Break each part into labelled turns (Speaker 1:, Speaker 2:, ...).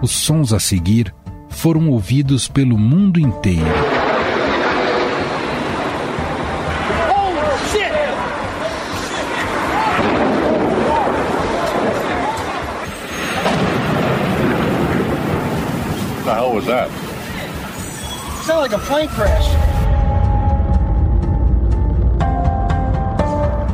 Speaker 1: Os sons a seguir foram ouvidos pelo mundo inteiro.
Speaker 2: What the hell was that?
Speaker 3: Sounded like a plane crash.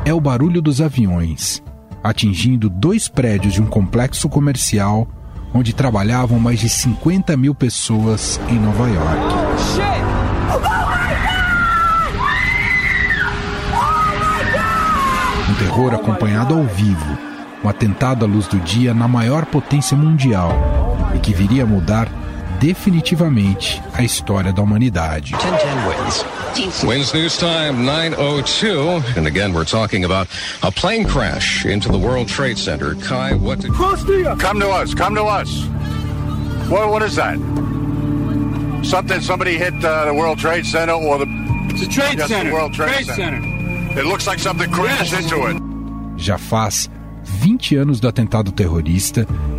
Speaker 1: É o barulho dos aviões, atingindo dois prédios de um complexo comercial onde trabalhavam mais de 50 mil pessoas em Nova York. Um terror acompanhado ao vivo, um atentado à luz do dia na maior potência mundial e que viria a mudar definitivamente a história da humanidade.
Speaker 4: 10 wins. Wins News Time 902. And again, we're talking about a plane crash into the World Trade Center. Kai, what did.
Speaker 2: Come to us. Come to us. What, what is that? Something, somebody hit uh, the World Trade Center or the.
Speaker 3: It's a trade
Speaker 2: Yes, the
Speaker 3: center.
Speaker 2: World Trade
Speaker 3: Center.
Speaker 2: It looks like something crashed
Speaker 3: Yes.
Speaker 2: into it.
Speaker 1: Já faz 20 anos do atentado terrorista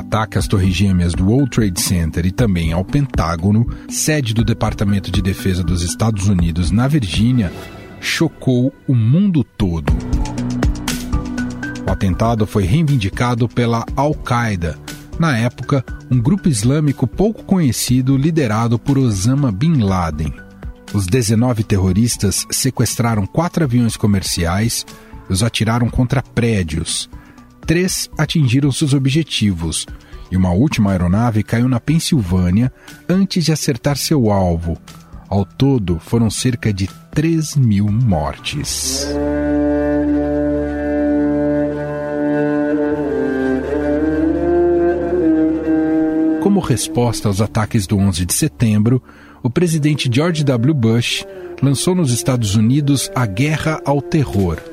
Speaker 1: ataque às Torres Gêmeas do World Trade Center e também ao Pentágono, sede do Departamento de Defesa dos Estados Unidos na Virgínia, chocou o mundo todo. O atentado foi reivindicado pela Al-Qaeda, na época, um grupo islâmico pouco conhecido liderado por Osama Bin Laden. Os 19 terroristas sequestraram quatro aviões comerciais e os atiraram contra prédios. Três atingiram seus objetivos e uma última aeronave caiu na Pensilvânia antes de acertar seu alvo. Ao todo, foram cerca de 3 mil mortes. Como resposta aos ataques do 11 de setembro, o presidente George W. Bush lançou nos Estados Unidos a Guerra ao Terror.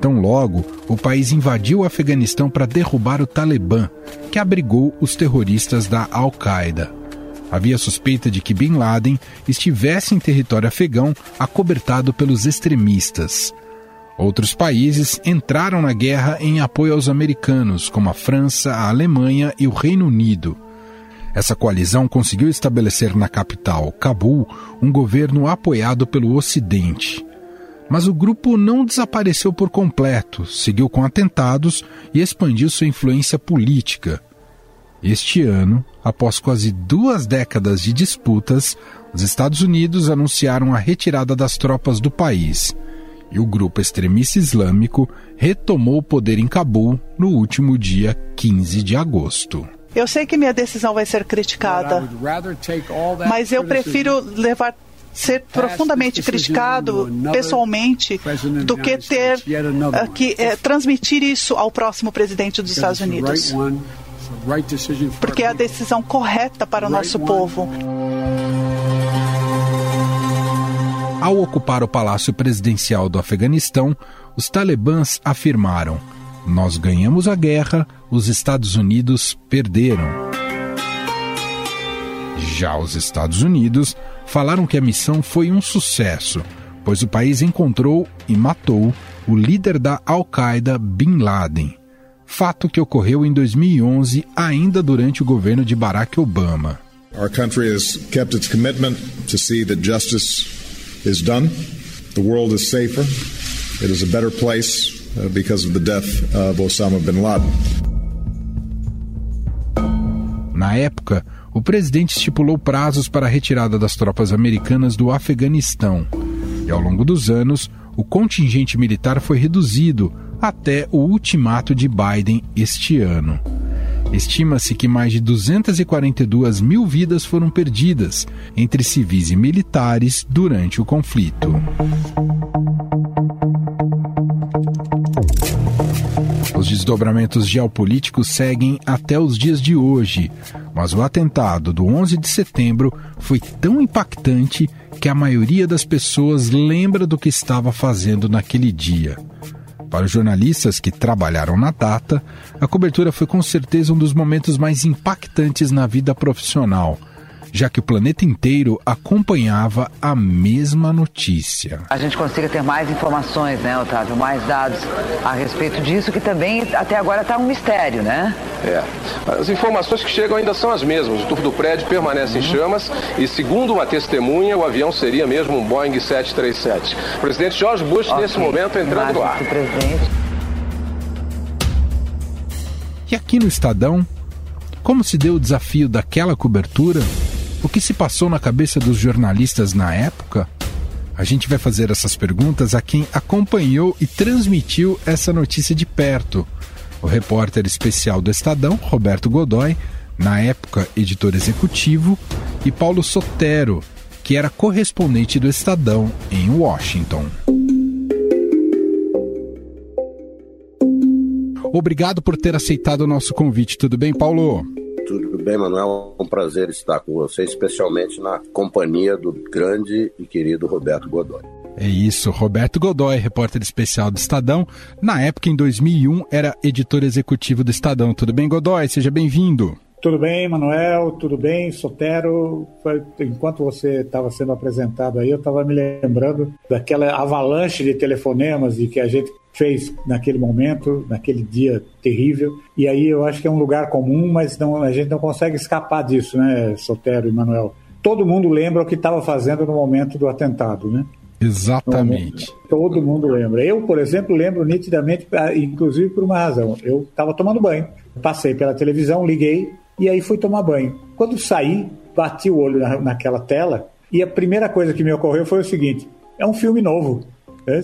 Speaker 1: Tão logo, o país invadiu o Afeganistão para derrubar o Talibã, que abrigou os terroristas da Al-Qaeda. Havia suspeita de que Bin Laden estivesse em território afegão acobertado pelos extremistas. Outros países entraram na guerra em apoio aos americanos, como a França, a Alemanha e o Reino Unido. Essa coalizão conseguiu estabelecer na capital, Cabul, um governo apoiado pelo Ocidente. Mas o grupo não desapareceu por completo, seguiu com atentados e expandiu sua influência política. Este ano, após quase duas décadas de disputas, os Estados Unidos anunciaram a retirada das tropas do país e o grupo extremista islâmico retomou o poder em Cabul no último dia 15 de agosto.
Speaker 5: Eu sei que minha decisão vai ser criticada, mas eu prefiro levar ser profundamente criticado pessoalmente do que ter uh, que eh, transmitir isso ao próximo presidente dos Estados Unidos, porque é a decisão correta para o nosso povo.
Speaker 1: Ao ocupar o palácio presidencial do Afeganistão, os talibãs afirmaram: Nós ganhamos a guerra, os Estados Unidos perderam. Já os Estados Unidos falaram que a missão foi um sucesso, pois o país encontrou e matou o líder da Al-Qaeda, Bin Laden. Fato que ocorreu em 2011, ainda durante o governo de Barack Obama.
Speaker 6: Our country has kept its commitment to see that justice is done. The world is safer. It is a better place uh, because of the death of Osama bin Laden.
Speaker 1: Na época, o presidente estipulou prazos para a retirada das tropas americanas do Afeganistão. E ao longo dos anos, o contingente militar foi reduzido até o ultimato de Biden este ano. Estima-se que mais de 242 mil vidas foram perdidas entre civis e militares durante o conflito. Desdobramentos geopolíticos seguem até os dias de hoje, mas o atentado do 11 de setembro foi tão impactante que a maioria das pessoas lembra do que estava fazendo naquele dia. Para os jornalistas que trabalharam na data, a cobertura foi com certeza um dos momentos mais impactantes na vida profissional já que o planeta inteiro acompanhava a mesma notícia.
Speaker 7: A gente consiga ter mais informações, né, Otávio? Mais dados a respeito disso, que também até agora está um mistério, né?
Speaker 8: É. As informações que chegam ainda são as mesmas. O topo do prédio permanece uhum. em chamas e, segundo uma testemunha, o avião seria mesmo um Boeing 737. O presidente George Bush, okay. nesse momento, entrando no ar.
Speaker 1: E aqui no Estadão, como se deu o desafio daquela cobertura? O que se passou na cabeça dos jornalistas na época? A gente vai fazer essas perguntas a quem acompanhou e transmitiu essa notícia de perto. O repórter especial do Estadão, Roberto Godoy, na época editor executivo, e Paulo Sotero, que era correspondente do Estadão em Washington. Obrigado por ter aceitado o nosso convite. Tudo bem, Paulo?
Speaker 9: Tudo bem, Manuel? É um prazer estar com você, especialmente na companhia do grande e querido Roberto Godoy.
Speaker 1: É isso, Roberto Godoy, repórter especial do Estadão. Na época, em 2001, era editor executivo do Estadão. Tudo bem, Godoy? Seja bem-vindo.
Speaker 10: Tudo bem, Manuel? Tudo bem, Sotero? Enquanto você estava sendo apresentado aí, eu estava me lembrando daquela avalanche de telefonemas e que a gente fez naquele momento, naquele dia terrível. E aí eu acho que é um lugar comum, mas não, a gente não consegue escapar disso, né, Sotero e Manuel? Todo mundo lembra o que estava fazendo no momento do atentado, né?
Speaker 1: Exatamente.
Speaker 10: Todo mundo lembra. Eu, por exemplo, lembro nitidamente, ah, inclusive por uma razão. Eu estava tomando banho, passei pela televisão, liguei e aí fui tomar banho. Quando saí, bati o olho na, naquela tela e a primeira coisa que me ocorreu foi o seguinte: é um filme novo.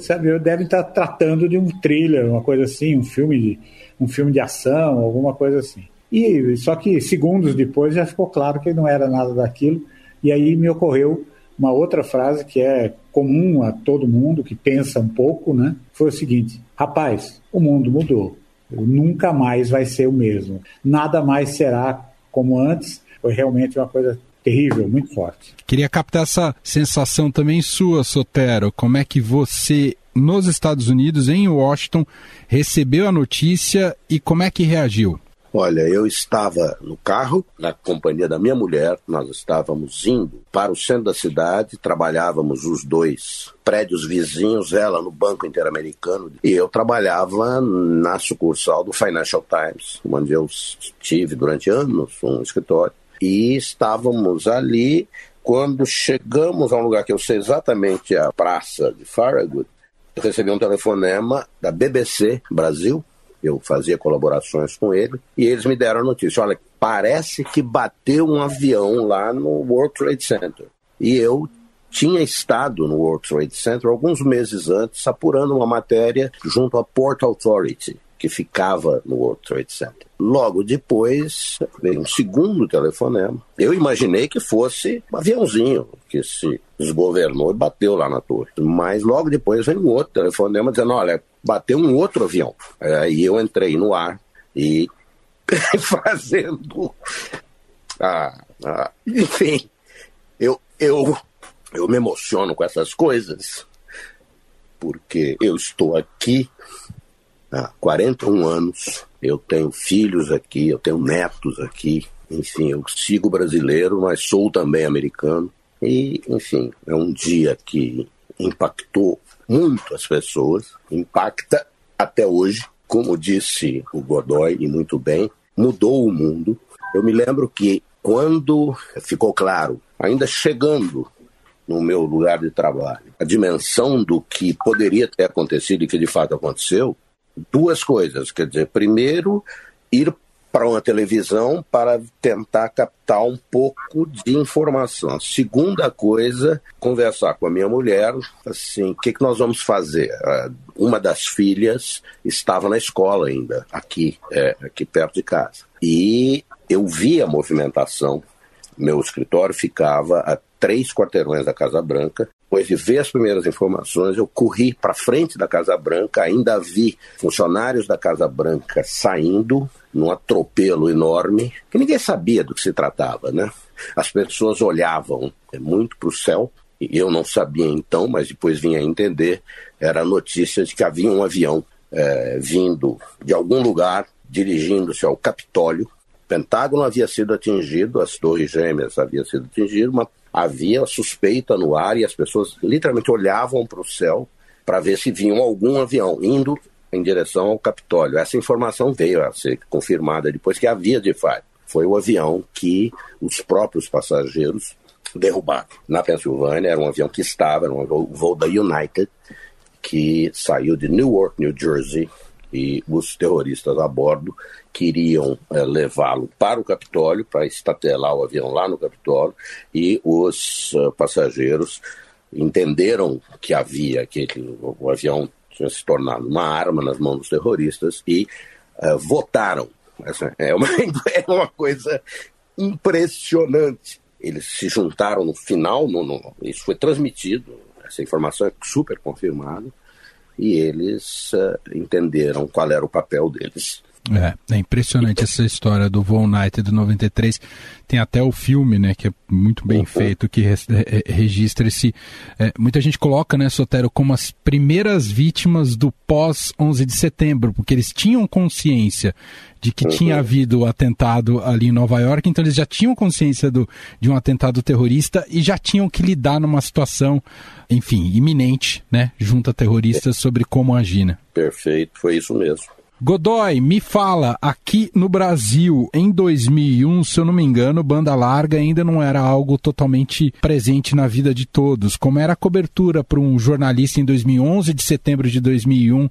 Speaker 10: Sabe, devem estar tratando de um thriller, uma coisa assim, um filme de, um filme de ação, alguma coisa assim. E só que segundos depois já ficou claro que não era nada daquilo. E aí me ocorreu uma outra frase que é comum a todo mundo que pensa um pouco, né? Foi o seguinte: rapaz, o mundo mudou. Nunca mais vai ser o mesmo. Nada mais será como antes. Foi realmente uma coisa terrível, muito forte.
Speaker 1: Queria captar essa sensação também sua, Sotero. Como é que você, nos Estados Unidos, em Washington, recebeu a notícia e como é que reagiu?
Speaker 9: Olha, eu estava no carro, na companhia da minha mulher, nós estávamos indo para o centro da cidade, trabalhávamos os dois prédios vizinhos, ela no Banco Interamericano, e eu trabalhava na sucursal do Financial Times, onde eu tive durante anos um escritório e estávamos ali. Quando chegamos a um lugar que eu sei exatamente a praça de Farragut, eu recebi um telefonema da BBC Brasil, eu fazia colaborações com ele, e eles me deram a notícia: olha, parece que bateu um avião lá no World Trade Center. E eu tinha estado no World Trade Center alguns meses antes, apurando uma matéria junto à Port Authority, que ficava no World Trade Center. Logo depois, veio um segundo telefonema. Eu imaginei que fosse um aviãozinho que se desgovernou e bateu lá na torre. Mas logo depois veio um outro telefonema dizendo: olha, bateu um outro avião. Aí eu entrei no ar e fazendo. Ah, ah, enfim, eu, eu, eu me emociono com essas coisas porque eu estou aqui há 41 anos, eu tenho filhos aqui, eu tenho netos aqui, enfim, eu sigo brasileiro, mas sou também americano. E, enfim, é um dia que impactou muito as pessoas, impacta até hoje, como disse o Godoy, e muito bem, mudou o mundo. Eu me lembro que quando ficou claro, ainda chegando no meu lugar de trabalho, a dimensão do que poderia ter acontecido e que de fato aconteceu, duas coisas. Quer dizer, primeiro, ir para uma televisão para tentar captar um pouco de informação. Segunda coisa, conversar com a minha mulher, assim, o que, que nós vamos fazer? Ah, uma das filhas estava na escola ainda, aqui, é, aqui perto de casa. E eu vi a movimentação. Meu escritório ficava a três quarteirões da Casa Branca depois de ver as primeiras informações, eu corri para frente da Casa Branca, ainda vi funcionários da Casa Branca saindo num atropelo enorme, que ninguém sabia do que se tratava, né? As pessoas olhavam muito para o céu, e eu não sabia então, mas depois vim a entender, era a notícia de que havia um avião é, vindo de algum lugar, dirigindo-se ao Capitólio. Pentágono havia sido atingido, as Torres Gêmeas haviam sido atingidas, mas havia suspeita no ar e as pessoas literalmente olhavam para o céu para ver se vinham algum avião indo em direção ao Capitólio. Essa informação veio a ser confirmada depois que havia de fato. Foi o avião que os próprios passageiros derrubaram. Na Pensilvânia, era um avião que estava, era um voo da United, que saiu de Newark, New Jersey, e os terroristas a bordo queriam é, levá-lo para o Capitólio, para estatelar o avião lá no Capitólio, e os uh, passageiros entenderam que havia, que o, avião tinha se tornado uma arma nas mãos dos terroristas e uh, votaram. Essa é uma, é uma coisa impressionante. Eles se juntaram no final, no, no, isso foi transmitido, essa informação é super confirmada, e eles uh, entenderam qual era o papel deles.
Speaker 1: É, é impressionante essa história do Von Knight do 93. Tem até o filme, né, que é muito bem uhum. feito, que re registra esse. É, muita gente coloca, né, Sotero, como as primeiras vítimas do pós 11 de setembro, porque eles tinham consciência de que uhum. tinha havido o atentado ali em Nova York, então eles já tinham consciência do, de um atentado terrorista e já tinham que lidar numa situação, enfim, iminente, né, junto a terroristas sobre como agir, né?
Speaker 9: Perfeito, foi isso mesmo.
Speaker 1: Godoy, me fala, aqui no Brasil, em 2001, se eu não me engano, banda larga ainda não era algo totalmente presente na vida de todos. Como era a cobertura para um jornalista em 2011, de setembro de 2001,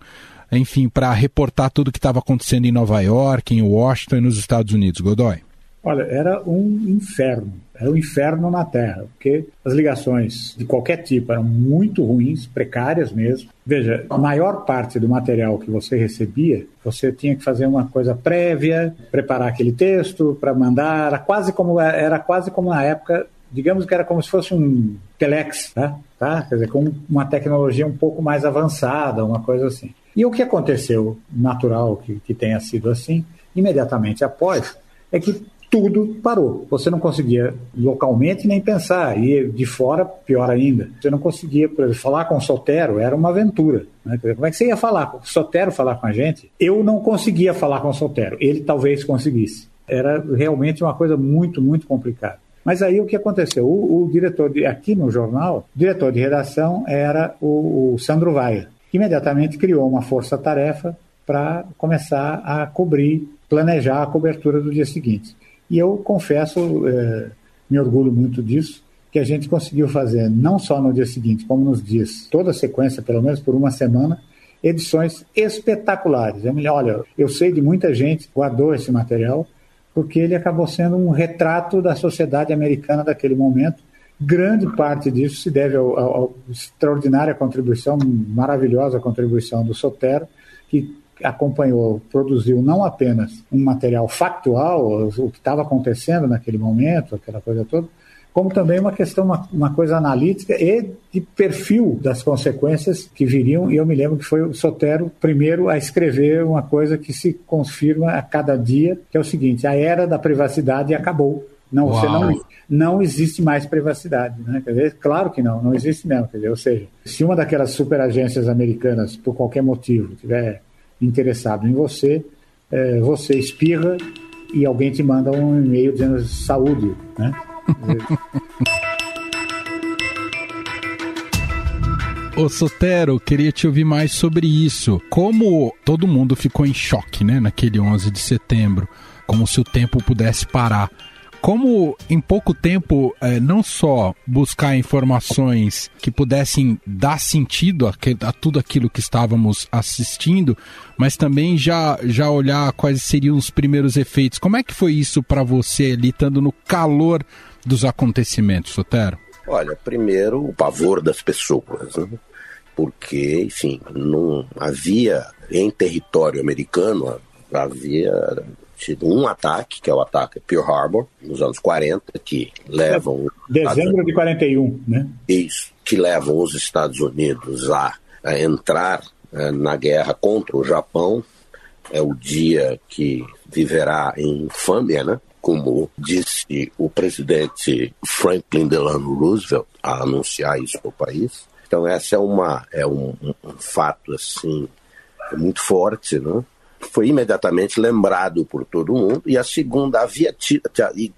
Speaker 1: enfim, para reportar tudo o que estava acontecendo em Nova York, em Washington e nos Estados Unidos, Godoy?
Speaker 10: Olha, era um inferno, era um inferno na Terra, porque as ligações de qualquer tipo eram muito ruins, precárias mesmo. Veja, a maior parte do material que você recebia, você tinha que fazer uma coisa prévia, preparar aquele texto para mandar, era quase como era quase como na época, digamos que era como se fosse um telex, tá? tá? Quer dizer, com uma tecnologia um pouco mais avançada, uma coisa assim. E o que aconteceu, natural que, que tenha sido assim, imediatamente após, é que tudo parou. Você não conseguia localmente nem pensar, e de fora, pior ainda. Você não conseguia, por exemplo, falar com o Sotero, era uma aventura. Né? Como é que você ia falar com o Sotero falar com a gente? Eu não conseguia falar com o Sotero, ele talvez conseguisse. Era realmente uma coisa muito, muito complicada. Mas aí o que aconteceu? O, o diretor, de, aqui no jornal, o diretor de redação era o, o Sandro Vaia, que imediatamente criou uma força-tarefa para começar a cobrir, planejar a cobertura do dia seguinte. E eu confesso, é, me orgulho muito disso, que a gente conseguiu fazer, não só no dia seguinte, como nos dias, toda a sequência, pelo menos por uma semana, edições espetaculares. Eu olha, eu sei de muita gente que guardou esse material, porque ele acabou sendo um retrato da sociedade americana daquele momento. Grande parte disso se deve à extraordinária contribuição, maravilhosa contribuição do Sotero, que acompanhou, produziu não apenas um material factual, o que estava acontecendo naquele momento, aquela coisa toda, como também uma questão, uma, uma, coisa analítica e de perfil das consequências que viriam. E eu me lembro que foi o Sotero primeiro a escrever uma coisa que se confirma a cada dia, que é o seguinte: a era da privacidade acabou. Não, você não, não existe mais privacidade. Né? Quer dizer, claro que não, não existe mesmo. Quer dizer, ou seja, se uma daquelas superagências americanas, por qualquer motivo, tiver interessado em você, é, você espirra e alguém te manda um e-mail dizendo saúde, né?
Speaker 1: Ô Sotero, queria te ouvir mais sobre isso. Como todo mundo ficou em choque, né, naquele 11 de setembro, como se o tempo pudesse parar como em pouco tempo é, não só buscar informações que pudessem dar sentido a, que, a, tudo aquilo que estávamos assistindo, mas também já, já olhar quais seriam os primeiros efeitos. Como é que foi isso para você ali, estando no calor dos acontecimentos, Sotero?
Speaker 9: Olha, primeiro o pavor das pessoas, né? porque, enfim, não havia em território americano havia tido um ataque, que é o ataque Pearl Harbor, nos anos 40, que levam.
Speaker 10: Dezembro de 41, né?
Speaker 9: Isso, que levam os Estados Unidos a, a entrar é, na guerra contra o Japão. É o dia que viverá em infâmia, né? Como disse o presidente Franklin Delano Roosevelt a anunciar isso para o país. Então essa é uma é um, um, um fato assim muito forte, né? Foi imediatamente lembrado por todo mundo. E a segunda havia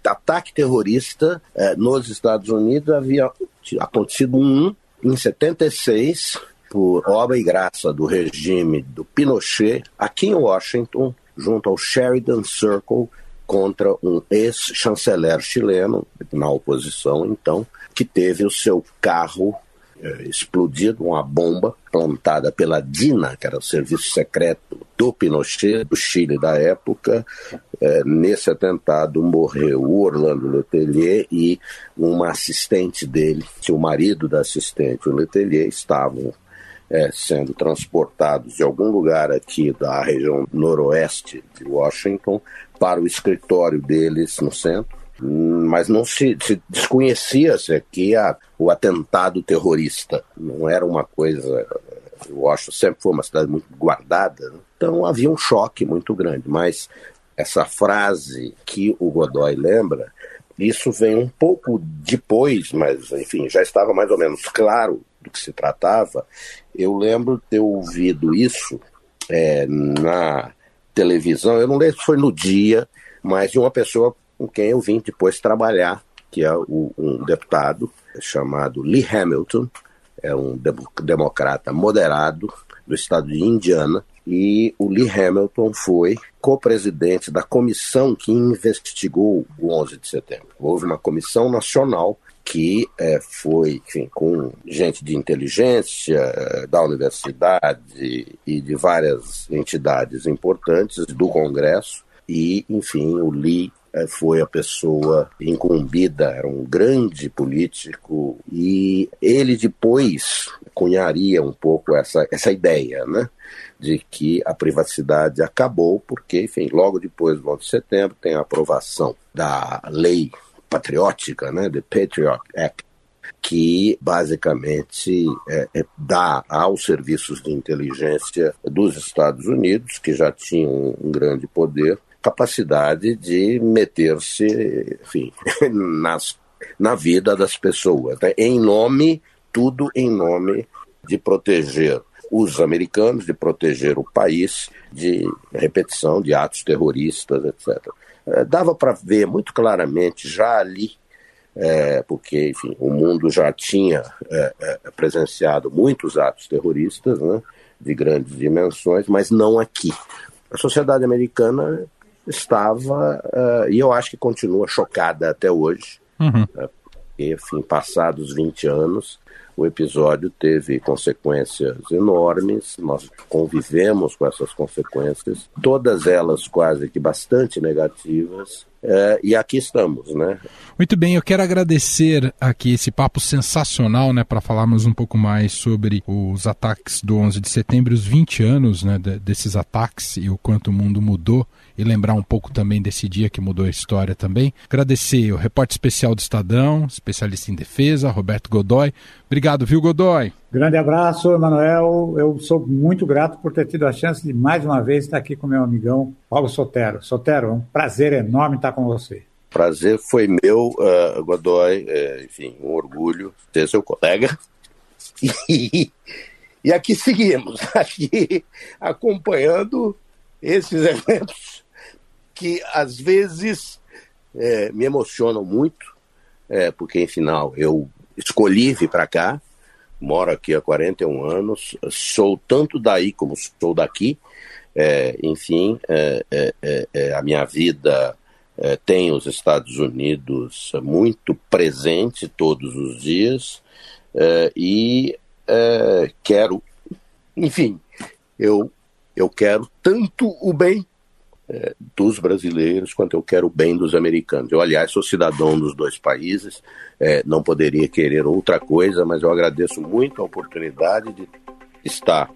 Speaker 9: ataque terrorista eh, nos Estados Unidos havia acontecido um em 76 por obra e graça do regime do Pinochet aqui em Washington, junto ao Sheridan Circle, contra um ex-chanceler chileno, na oposição então, que teve o seu carro explodido, uma bomba plantada pela DINA, que era o serviço secreto do Pinochet, do Chile da época. É, nesse atentado morreu o Orlando Letelier e uma assistente dele, o marido da assistente, o Letelier, estavam é, sendo transportados de algum lugar aqui da região noroeste de Washington para o escritório deles no centro, mas não se, se desconhecia-se aqui a, o atentado terrorista. Não era uma coisa. Washington sempre foi uma cidade muito guardada, né? então havia um choque muito grande. Mas essa frase que o Godoy lembra, isso vem um pouco depois, mas enfim, já estava mais ou menos claro do que se tratava, eu lembro ter ouvido isso é, na televisão, eu não lembro se foi no dia, mas de uma pessoa com quem eu vim depois trabalhar, que é o, um deputado chamado Lee Hamilton, é um democrata moderado do estado de Indiana, e o Lee Hamilton foi co-presidente da comissão que investigou o 11 de setembro. Houve uma comissão nacional que é, foi, enfim, com gente de inteligência é, da universidade e de várias entidades importantes do Congresso, e, enfim, o Lee foi a pessoa incumbida, era um grande político, e ele depois cunharia um pouco essa, essa ideia, né? De que a privacidade acabou, porque, enfim, logo depois do 11 de setembro tem a aprovação da lei patriótica, né, The Patriot Act, que basicamente é, é, dá aos serviços de inteligência dos Estados Unidos, que já tinham um grande poder, capacidade de meter-se, enfim, nas, na vida das pessoas, né? em nome, tudo em nome de proteger os americanos, de proteger o país de repetição de atos terroristas, etc. É, dava para ver muito claramente já ali, é, porque, enfim, o mundo já tinha é, é, presenciado muitos atos terroristas, né, de grandes dimensões, mas não aqui. A sociedade americana estava, uh, e eu acho que continua chocada até hoje, uhum. uh, porque, enfim, passados 20 anos, o episódio teve consequências enormes, nós convivemos com essas consequências, todas elas quase que bastante negativas, é, e aqui estamos, né?
Speaker 1: Muito bem, eu quero agradecer aqui esse papo sensacional, né, para falarmos um pouco mais sobre os ataques do 11 de setembro, os 20 anos, né, desses ataques e o quanto o mundo mudou e lembrar um pouco também desse dia que mudou a história também. Agradecer o repórter especial do Estadão, especialista em defesa, Roberto Godoy. Obrigado, viu, Godoy?
Speaker 10: Grande abraço, Emanuel. Eu sou muito grato por ter tido a chance de mais uma vez estar aqui com meu amigão Paulo Sotero. Sotero, é um prazer enorme estar com você.
Speaker 9: Prazer foi meu, uh, Godoy. É, enfim, um orgulho ser seu colega. E, e aqui seguimos, aqui acompanhando esses eventos que às vezes é, me emocionam muito, é, porque, em final, eu escolhi vir para cá, moro aqui há 41 anos, sou tanto daí como sou daqui, é, enfim, é, é, é, é a minha vida tem os Estados Unidos muito presente todos os dias e quero, enfim, eu, eu quero tanto o bem é, dos brasileiros quanto eu quero o bem dos americanos. Eu, aliás, sou cidadão dos dois países, é, não poderia querer outra coisa, mas eu agradeço muito a oportunidade de estar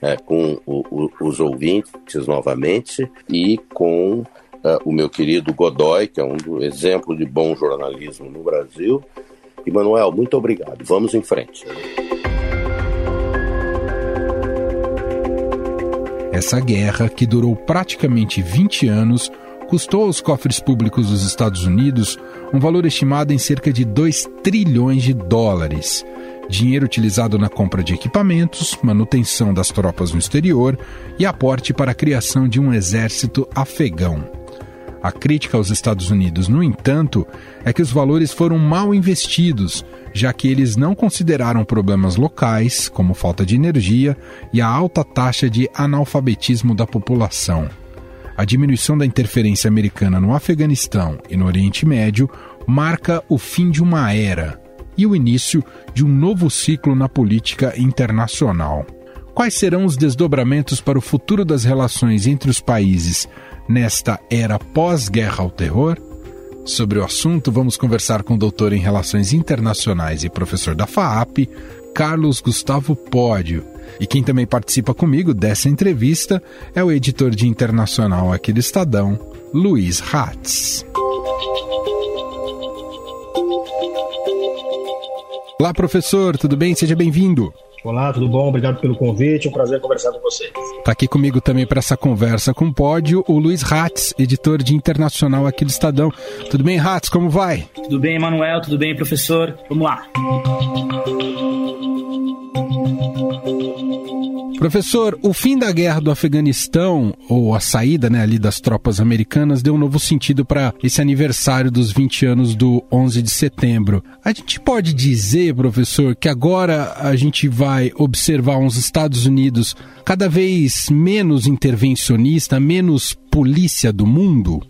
Speaker 9: é, com o, o, os ouvintes novamente e com uh, o meu querido Godoy, que é um exemplo de bom jornalismo no Brasil. E Manuel, muito obrigado. Vamos em frente.
Speaker 1: Essa guerra, que durou praticamente 20 anos, custou aos cofres públicos dos Estados Unidos um valor estimado em cerca de 2 trilhões de dólares. Dinheiro utilizado na compra de equipamentos, manutenção das tropas no exterior e aporte para a criação de um exército afegão. A crítica aos Estados Unidos, no entanto, é que os valores foram mal investidos, já que eles não consideraram problemas locais, como falta de energia e a alta taxa de analfabetismo da população. A diminuição da interferência americana no Afeganistão e no Oriente Médio marca o fim de uma era e o início de um novo ciclo na política internacional. Quais serão os desdobramentos para o futuro das relações entre os países nesta era pós-guerra ao terror? Sobre o assunto, vamos conversar com o doutor em Relações Internacionais e professor da FAAP, Carlos Gustavo Pódio. E quem também participa comigo dessa entrevista é o editor de internacional aqui do Estadão, Luiz Hatz. Olá, professor, tudo bem? Seja bem-vindo.
Speaker 11: Olá, tudo bom? Obrigado pelo convite. É um prazer conversar com você.
Speaker 1: Está aqui comigo também para essa conversa com o pódio o Luiz Ratz, editor de internacional aqui do Estadão. Tudo bem, Ratz? Como vai?
Speaker 12: Tudo bem, Emanuel? Tudo bem, professor? Vamos lá.
Speaker 1: Professor, o fim da guerra do Afeganistão, ou a saída né, ali das tropas americanas, deu um novo sentido para esse aniversário dos 20 anos do 11 de setembro. A gente pode dizer, professor, que agora a gente vai observar uns Estados Unidos cada vez menos intervencionista, menos polícia do mundo?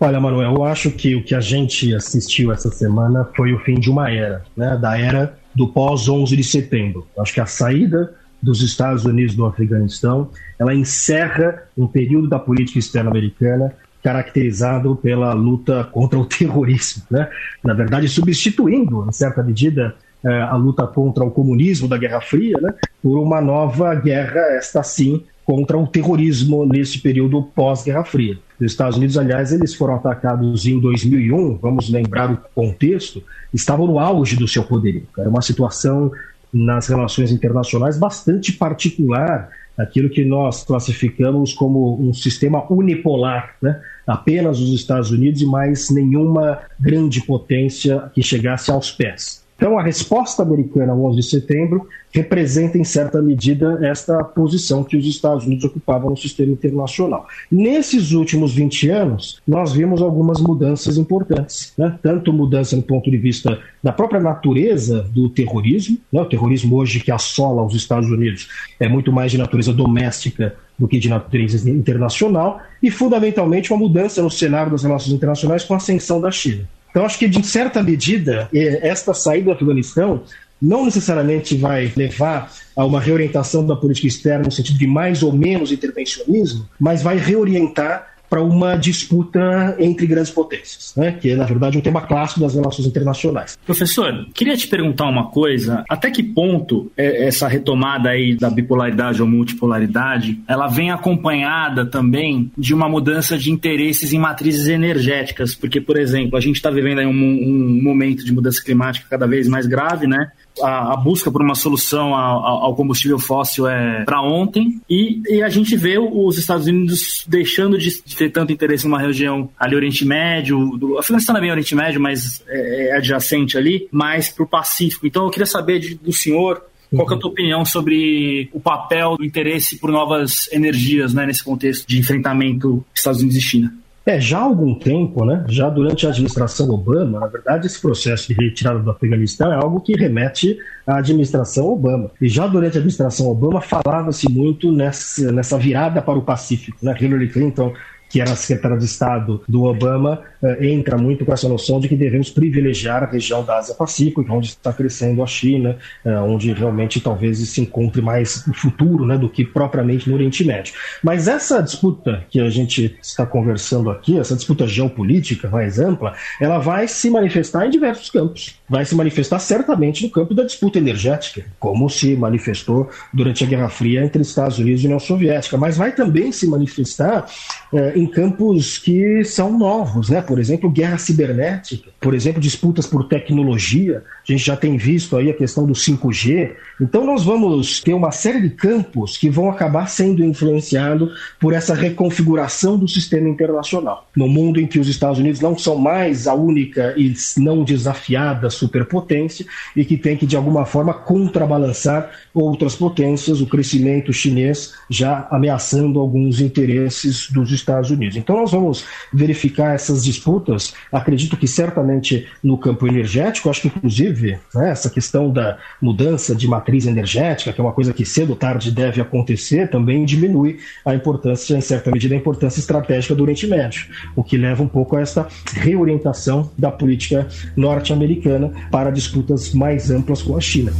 Speaker 11: Olha, Manuel, eu acho que o que a gente assistiu essa semana foi o fim de uma era, né? Da era do pós 11 de setembro. Acho que a saída dos Estados Unidos do Afeganistão, ela encerra um período da política externa americana caracterizado pela luta contra o terrorismo, né? Na verdade, substituindo, em certa medida, a luta contra o comunismo da Guerra Fria, né? Por uma nova guerra, esta sim, contra o terrorismo nesse período pós-Guerra Fria. Os Estados Unidos, aliás, eles foram atacados em 2001, vamos lembrar o contexto, estavam no auge do seu poderio. Era uma situação nas relações internacionais bastante particular, aquilo que nós classificamos como um sistema unipolar, né? apenas os Estados Unidos e mais nenhuma grande potência que chegasse aos pés. Então, a resposta americana ao 11 de setembro representa, em certa medida, esta posição que os Estados Unidos ocupavam no sistema internacional. Nesses últimos 20 anos, nós vimos algumas mudanças importantes, né? tanto mudança no ponto de vista da própria natureza do terrorismo, né? o terrorismo hoje que assola os Estados Unidos é muito mais de natureza doméstica do que de natureza internacional, e fundamentalmente uma mudança no cenário das relações internacionais com a ascensão da China. Então, acho que, de certa medida, esta saída do Afeganistão não necessariamente vai levar a uma reorientação da política externa no sentido de mais ou menos intervencionismo, mas vai reorientar para uma disputa entre grandes potências, né? que é, na verdade, um tema clássico das relações internacionais.
Speaker 12: Professor, queria te perguntar uma coisa: até que ponto é, essa retomada aí da bipolaridade ou multipolaridade ela vem acompanhada também de uma mudança de interesses em matrizes energéticas? Porque, por exemplo, a gente está vivendo aí um, um momento de mudança climática cada vez mais grave, né? A, a, busca por uma solução ao, ao combustível fóssil é para ontem e, e, a gente vê os Estados Unidos deixando de, de, ter tanto interesse numa região ali Oriente Médio, do Afeganistão não é bem Oriente Médio, mas é, é adjacente ali, mais para o Pacífico. Então eu queria saber de, do senhor qual é a tua opinião sobre o papel do interesse por novas energias né, nesse contexto de enfrentamento Estados Unidos e China?
Speaker 11: É, já há algum tempo, né, já durante a administração Obama, na verdade, esse processo de retirada do Afeganistão é algo que remete à administração Obama. E já durante a administração Obama falava-se muito nessa, nessa virada para o Pacífico. Né? Hillary Clinton que era secretária de Estado do Obama, eh, entra muito com essa noção de que devemos privilegiar a região da Ásia-Pacífico, é onde está crescendo a China, eh, onde realmente talvez se encontre mais o futuro né, do que propriamente no Oriente Médio. Mas essa disputa que a gente está conversando aqui, essa disputa geopolítica mais ampla, ela vai se manifestar em diversos campos. Vai se manifestar certamente no campo da disputa energética, como se manifestou durante a Guerra Fria entre Estados Unidos e União Soviética, mas vai também se manifestar eh, em campos que são novos, né? Por exemplo, guerra cibernética, por exemplo, disputas por tecnologia. A gente já tem visto aí a questão do 5G. Então nós vamos ter uma série de campos que vão acabar sendo influenciados por essa reconfiguração do sistema internacional. No mundo em que os Estados Unidos não são mais a única e não desafiada superpotência e que tem que de alguma forma contrabalançar outras potências, o crescimento chinês já ameaçando alguns interesses dos Estados Unidos. Então nós vamos verificar essas disputas, acredito que certamente no campo energético, acho que inclusive né, essa questão da mudança de matriz energética, que é uma coisa que cedo ou tarde deve acontecer, também diminui a importância, em certa medida, a importância estratégica do Oriente Médio, o que leva um pouco a essa reorientação da política norte-americana para disputas mais amplas com a China.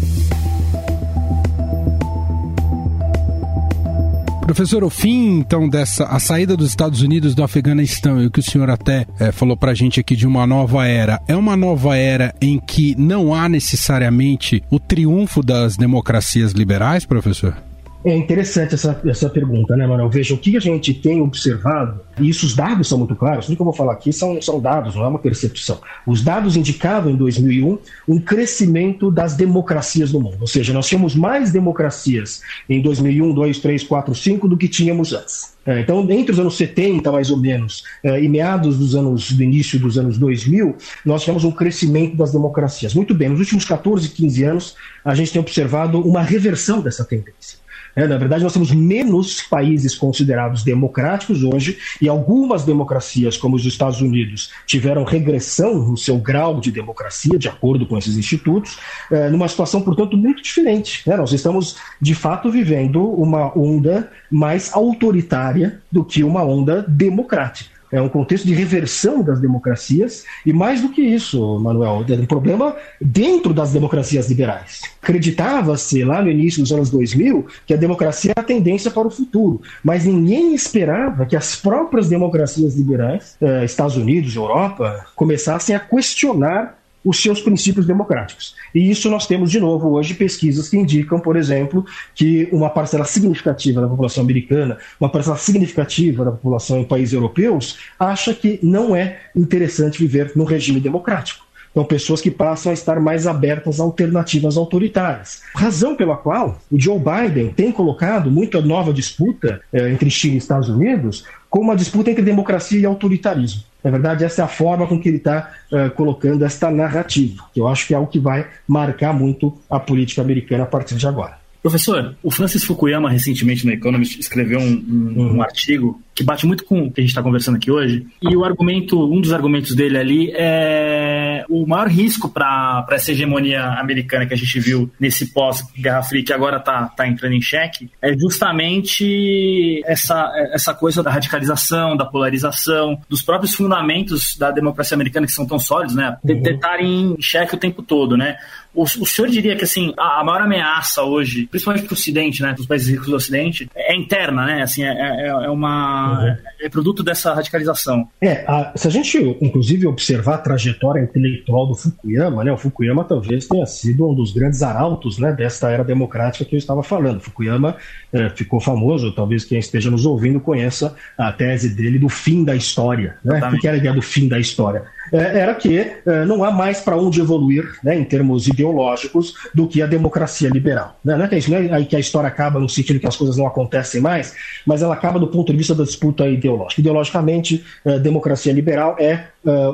Speaker 1: Professor, o fim, então, dessa a saída dos Estados Unidos do Afeganistão e o que o senhor até é, falou para a gente aqui de uma nova era, é uma nova era em que não há necessariamente o triunfo das democracias liberais, professor?
Speaker 11: É interessante essa, essa pergunta, né, Manuel? Veja, o que a gente tem observado, e isso os dados são muito claros, tudo que eu vou falar aqui são, são dados, não é uma percepção. Os dados indicavam em 2001 um crescimento das democracias no mundo, ou seja, nós tínhamos mais democracias em 2001, 2, 3, 4, 5 do que tínhamos antes. É, então, entre os anos 70, mais ou menos, é, e meados dos anos, do início dos anos 2000, nós tivemos um crescimento das democracias. Muito bem, nos últimos 14, 15 anos, a gente tem observado uma reversão dessa tendência. É, na verdade, nós temos menos países considerados democráticos hoje, e algumas democracias, como os Estados Unidos, tiveram regressão no seu grau de democracia, de acordo com esses institutos, é, numa situação, portanto, muito diferente. Né? Nós estamos, de fato, vivendo uma onda mais autoritária do que uma onda democrática é um contexto de reversão das democracias e mais do que isso, Manuel, é um problema dentro das democracias liberais. Acreditava-se lá no início dos anos 2000 que a democracia era a tendência para o futuro, mas ninguém esperava que as próprias democracias liberais, eh, Estados Unidos, Europa, começassem a questionar os seus princípios democráticos. E isso nós temos, de novo, hoje pesquisas que indicam, por exemplo, que uma parcela significativa da população americana, uma parcela significativa da população em países europeus, acha que não é interessante viver num regime democrático. Então, pessoas que passam a estar mais abertas a alternativas autoritárias. Razão pela qual o Joe Biden tem colocado muita nova disputa eh, entre China e Estados Unidos como uma disputa entre democracia e autoritarismo. Na verdade, essa é a forma com que ele está uh, colocando esta narrativa, que eu acho que é o que vai marcar muito a política americana a partir de agora.
Speaker 12: Professor, o Francis Fukuyama, recentemente no Economist, escreveu um, um, uhum. um artigo que bate muito com o que a gente está conversando aqui hoje. E o argumento, um dos argumentos dele ali é o maior risco para essa hegemonia americana que a gente viu nesse pós-Guerra Fria, que agora está tá entrando em xeque, é justamente essa, essa coisa da radicalização, da polarização, dos próprios fundamentos da democracia americana que são tão sólidos, né? De estarem em xeque o tempo todo, né? O, o senhor diria que assim a, a maior ameaça hoje, principalmente para o Ocidente, né, para os países ricos do Ocidente, é interna, né? Assim, é, é, é uma uhum. é produto dessa radicalização.
Speaker 11: É, a, se a gente inclusive observar a trajetória intelectual do Fukuyama, né? O Fukuyama talvez tenha sido um dos grandes arautos, né, desta era democrática que eu estava falando. Fukuyama é, ficou famoso, talvez quem esteja nos ouvindo conheça a tese dele do fim da história, né? O que era a ideia do fim da história? É, era que é, não há mais para onde evoluir, né, em termos ideológicos, do que a democracia liberal. Né? Não é que, isso, não é aí que a história acaba no sentido que as coisas não acontecem mais, mas ela acaba do ponto de vista da disputa ideológica. Ideologicamente, é, democracia liberal é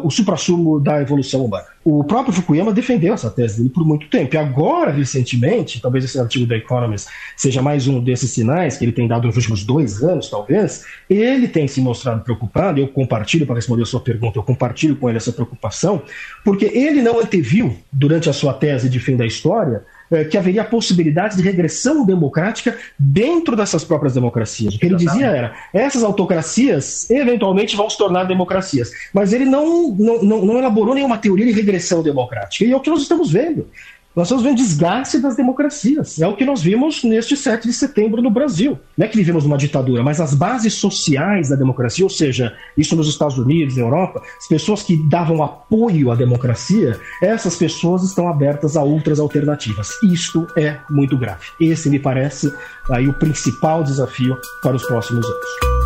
Speaker 11: o suprassumo da evolução humana. O próprio Fukuyama defendeu essa tese dele por muito tempo. E agora, recentemente, talvez esse artigo da Economist seja mais um desses sinais que ele tem dado nos últimos dois anos, talvez, ele tem se mostrado preocupado, eu compartilho, para responder a sua pergunta, eu compartilho com ele essa preocupação, porque ele não anteviu, durante a sua tese de fim da história, que haveria a possibilidade de regressão democrática dentro dessas próprias democracias. O que ele dizia era: essas autocracias eventualmente vão se tornar democracias. Mas ele não, não, não elaborou nenhuma teoria de regressão democrática. E é o que nós estamos vendo. Nós estamos vendo desgaste das democracias. É o que nós vimos neste 7 de setembro no Brasil. Não é que vivemos numa ditadura, mas as bases sociais da democracia, ou seja, isso nos Estados Unidos, na Europa, as pessoas que davam apoio à democracia, essas pessoas estão abertas a outras alternativas. Isto é muito grave. Esse me parece aí o principal desafio para os próximos anos.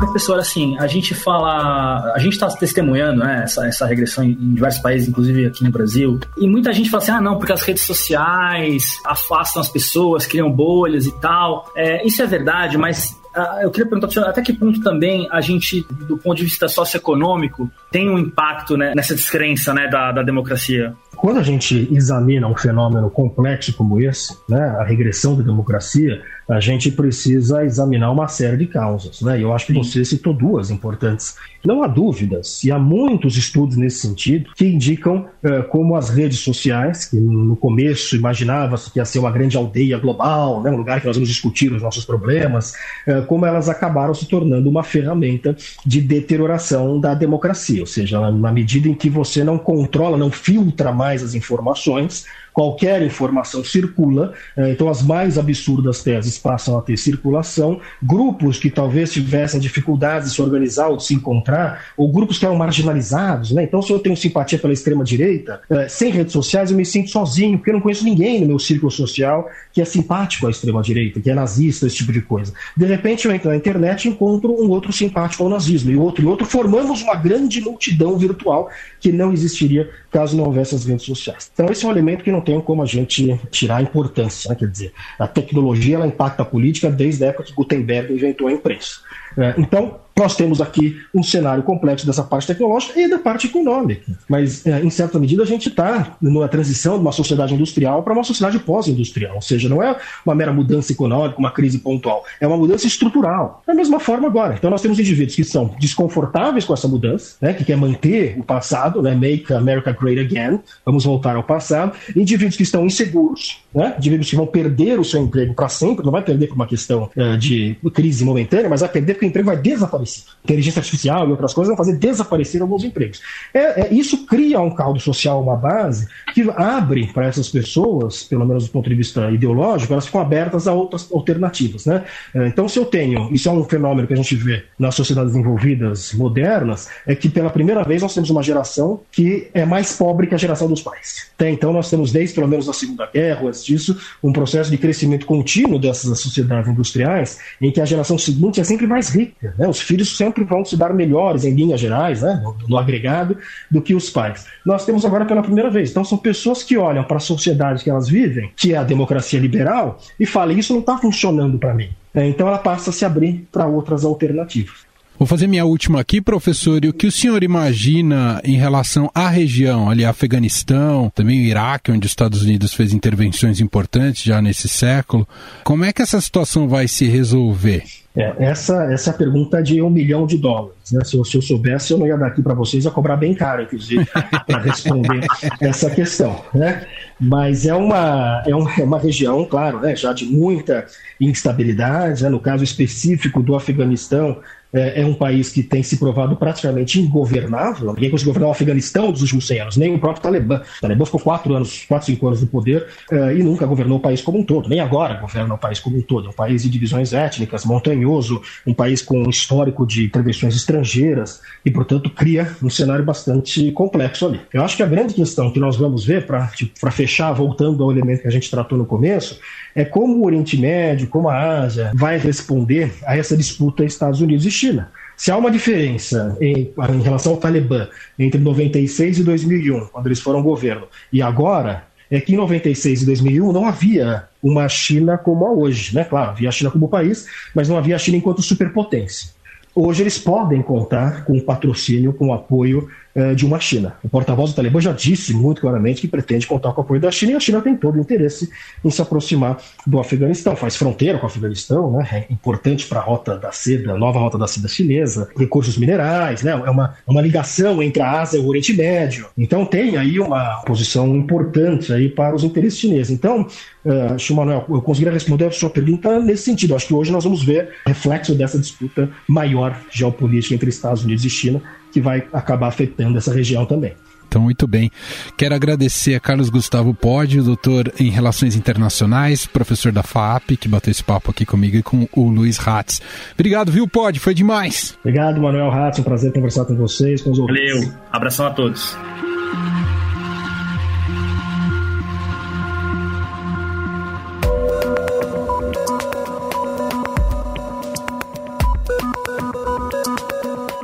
Speaker 12: Professor, assim, a gente fala, a gente está testemunhando né, essa, essa regressão em, em diversos países, inclusive aqui no Brasil, e muita gente fala assim, ah, não, porque as redes sociais afastam as pessoas, criam bolhas e tal. É, isso é verdade, mas ah, eu queria perguntar até que ponto também a gente, do ponto de vista socioeconômico, tem um impacto né, nessa descrença né, da, da democracia?
Speaker 11: Quando a gente examina um fenômeno complexo como esse, né, a regressão da democracia, a gente precisa examinar uma série de causas. Né? Eu acho que você citou duas importantes. Não há dúvidas, e há muitos estudos nesse sentido, que indicam uh, como as redes sociais, que no começo imaginava-se que ia ser uma grande aldeia global, né, um lugar que nós vamos discutir os nossos problemas, uh, como elas acabaram se tornando uma ferramenta de deterioração da democracia. Ou seja, na medida em que você não controla, não filtra mais as informações, qualquer informação circula, eh, então as mais absurdas teses passam a ter circulação, grupos que talvez tivessem dificuldades de se organizar ou de se encontrar, ou grupos que eram marginalizados, né? Então, se eu tenho simpatia pela extrema-direita, eh, sem redes sociais eu me sinto sozinho, porque eu não conheço ninguém no meu círculo social que é simpático à extrema-direita, que é nazista, esse tipo de coisa. De repente, eu entro na internet e encontro um outro simpático ao nazismo, e outro e outro, formamos uma grande multidão virtual que não existiria caso não houvesse as redes sociais. Então, esse é um elemento que não tem como a gente tirar a importância. Né? Quer dizer, a tecnologia ela impacta a política desde a época que Gutenberg inventou a imprensa. É, então, nós temos aqui um cenário complexo dessa parte tecnológica e da parte econômica. Mas, é, em certa medida, a gente está numa transição de uma sociedade industrial para uma sociedade pós-industrial. Ou seja, não é uma mera mudança econômica, uma crise pontual. É uma mudança estrutural. Da mesma forma agora. Então, nós temos indivíduos que são desconfortáveis com essa mudança, né, que quer manter o passado, né, make America great again, vamos voltar ao passado. Indivíduos que estão inseguros, né, indivíduos que vão perder o seu emprego para sempre, não vai perder por uma questão uh, de crise momentânea, mas vai perder porque o emprego vai desaparecer. Inteligência artificial e outras coisas vão fazer desaparecer alguns empregos. É, é, isso cria um caldo social, uma base, que abre para essas pessoas, pelo menos do ponto de vista ideológico, elas ficam abertas a outras alternativas. Né? É, então, se eu tenho, isso é um fenômeno que a gente vê nas sociedades desenvolvidas modernas, é que pela primeira vez nós temos uma geração que é mais pobre que a geração dos pais. Até então, nós temos, desde pelo menos a Segunda Guerra, antes disso, um processo de crescimento contínuo dessas sociedades industriais, em que a geração seguinte é sempre mais rica. Né? Os filhos sempre vão se dar melhores, em linhas gerais, né, no, no agregado, do que os pais. Nós temos agora pela primeira vez. Então, são pessoas que olham para a sociedade que elas vivem, que é a democracia liberal, e falam: Isso não está funcionando para mim. É, então, ela passa a se abrir para outras alternativas.
Speaker 1: Vou fazer minha última aqui, professor. E o que o senhor imagina em relação à região, ali, Afeganistão, também o Iraque, onde os Estados Unidos fez intervenções importantes já nesse século. Como é que essa situação vai se resolver?
Speaker 11: É, essa, essa é pergunta de um milhão de dólares. Né? Se, eu, se eu soubesse, eu não ia dar aqui para vocês, ia cobrar bem caro, inclusive, para responder essa questão. Né? Mas é uma, é, um, é uma região, claro, né, já de muita instabilidade. Né? No caso específico do Afeganistão, é, é, um país que tem se provado praticamente ingovernável. Ninguém conseguiu governar o Afeganistão nos últimos 100 anos, nem o próprio Talibã. O Talibã ficou quatro anos, quatro, cinco anos no poder é, e nunca governou o país como um todo. Nem agora governa o país como um todo. É um país de divisões étnicas, montanhoso, um país com um histórico de intervenções estrangeiras e, portanto, cria um cenário bastante complexo ali. Eu acho que a grande questão que nós vamos ver, para tipo, fechar, voltando ao elemento que a gente tratou no começo, é como o Oriente Médio, como a Ásia vai responder a essa disputa Estados Unidos e China. Se há uma diferença em, em relação ao Talibã entre 96 e 2001, quando eles foram governo, e agora, é que em 96 e 2001 não havia uma China como a hoje, né? Claro, havia a China como país, mas não havia a China enquanto superpotência. Hoje eles podem contar com o patrocínio, com o apoio de uma China. O porta-voz do Talibã já disse muito claramente que pretende contar com o apoio da China e a China tem todo o interesse em se aproximar do Afeganistão. Faz fronteira com o Afeganistão, né? é importante para a rota da seda, nova rota da seda chinesa, recursos minerais, né? é uma, é uma ligação entre a Ásia e o Oriente Médio. Então tem aí uma posição importante aí para os interesses chineses. Então, uh, eu conseguiria responder a sua pergunta nesse sentido. Acho que hoje nós vamos ver reflexo dessa disputa maior geopolítica entre Estados Unidos e China que vai acabar afetando essa região também.
Speaker 1: Então, muito bem. Quero agradecer a Carlos Gustavo Pode, doutor em Relações Internacionais, professor da FAP, que bateu esse papo aqui comigo e com o Luiz Ratz. Obrigado, viu, Pode? Foi demais.
Speaker 11: Obrigado, Manuel Ratz. Um prazer conversar com vocês, com os
Speaker 12: ouvintes. Valeu. Abração a todos.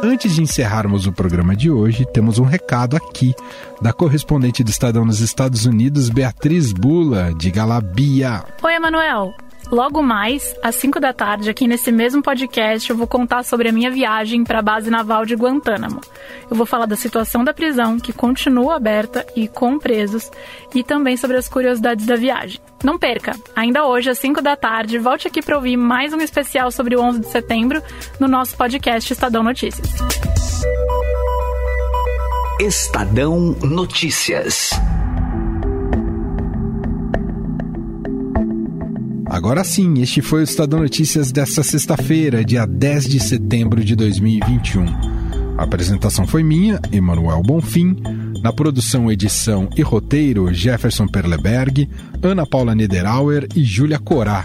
Speaker 1: Antes de encerrarmos o programa de hoje, temos um recado aqui da correspondente do Estadão nos Estados Unidos, Beatriz Bula, de Galabia.
Speaker 13: Oi, Emanuel. Logo mais, às 5 da tarde, aqui nesse mesmo podcast, eu vou contar sobre a minha viagem para a base naval de Guantánamo. Eu vou falar da situação da prisão, que continua aberta e com presos, e também sobre as curiosidades da viagem. Não perca! Ainda hoje, às 5 da tarde, volte aqui para ouvir mais um especial sobre o 11 de setembro no nosso podcast Estadão Notícias.
Speaker 14: Estadão Notícias.
Speaker 1: Agora sim, este foi o Estadão Notícias desta sexta-feira, dia 10 de setembro de 2021. A apresentação foi minha, Emanuel Bonfim. Na produção, edição e roteiro, Jefferson Perleberg, Ana Paula Niederauer e Júlia Corá.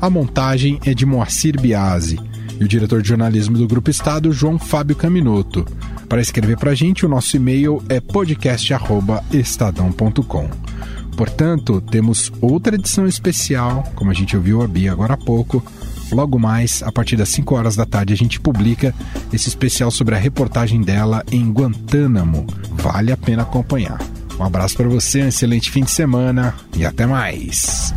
Speaker 1: A montagem é de Moacir Biasi. E o diretor de jornalismo do Grupo Estado, João Fábio Caminoto. Para escrever para a gente, o nosso e-mail é podcast.estadão.com. Portanto, temos outra edição especial, como a gente ouviu a Bia agora há pouco. Logo mais, a partir das 5 horas da tarde, a gente publica esse especial sobre a reportagem dela em Guantánamo. Vale a pena acompanhar. Um abraço para você, um excelente fim de semana e até mais.